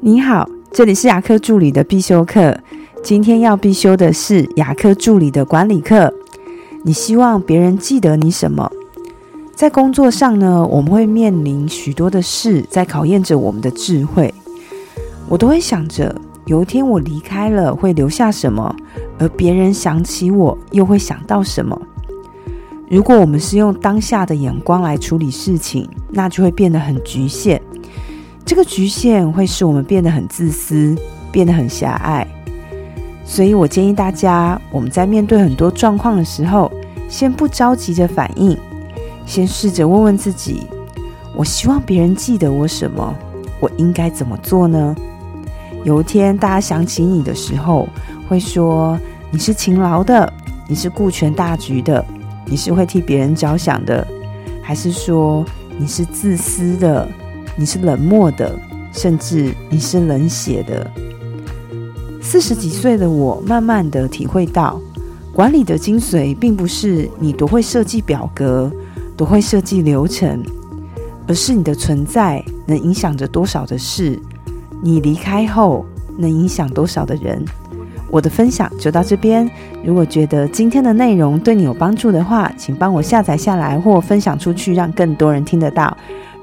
你好，这里是牙科助理的必修课。今天要必修的是牙科助理的管理课。你希望别人记得你什么？在工作上呢，我们会面临许多的事，在考验着我们的智慧。我都会想着，有一天我离开了，会留下什么？而别人想起我，又会想到什么？如果我们是用当下的眼光来处理事情，那就会变得很局限。这个局限会使我们变得很自私，变得很狭隘。所以我建议大家，我们在面对很多状况的时候，先不着急着反应，先试着问问自己：我希望别人记得我什么？我应该怎么做呢？有一天大家想起你的时候，会说你是勤劳的，你是顾全大局的，你是会替别人着想的，还是说你是自私的？你是冷漠的，甚至你是冷血的。四十几岁的我，慢慢的体会到，管理的精髓，并不是你多会设计表格，多会设计流程，而是你的存在能影响着多少的事，你离开后能影响多少的人。我的分享就到这边。如果觉得今天的内容对你有帮助的话，请帮我下载下来或分享出去，让更多人听得到。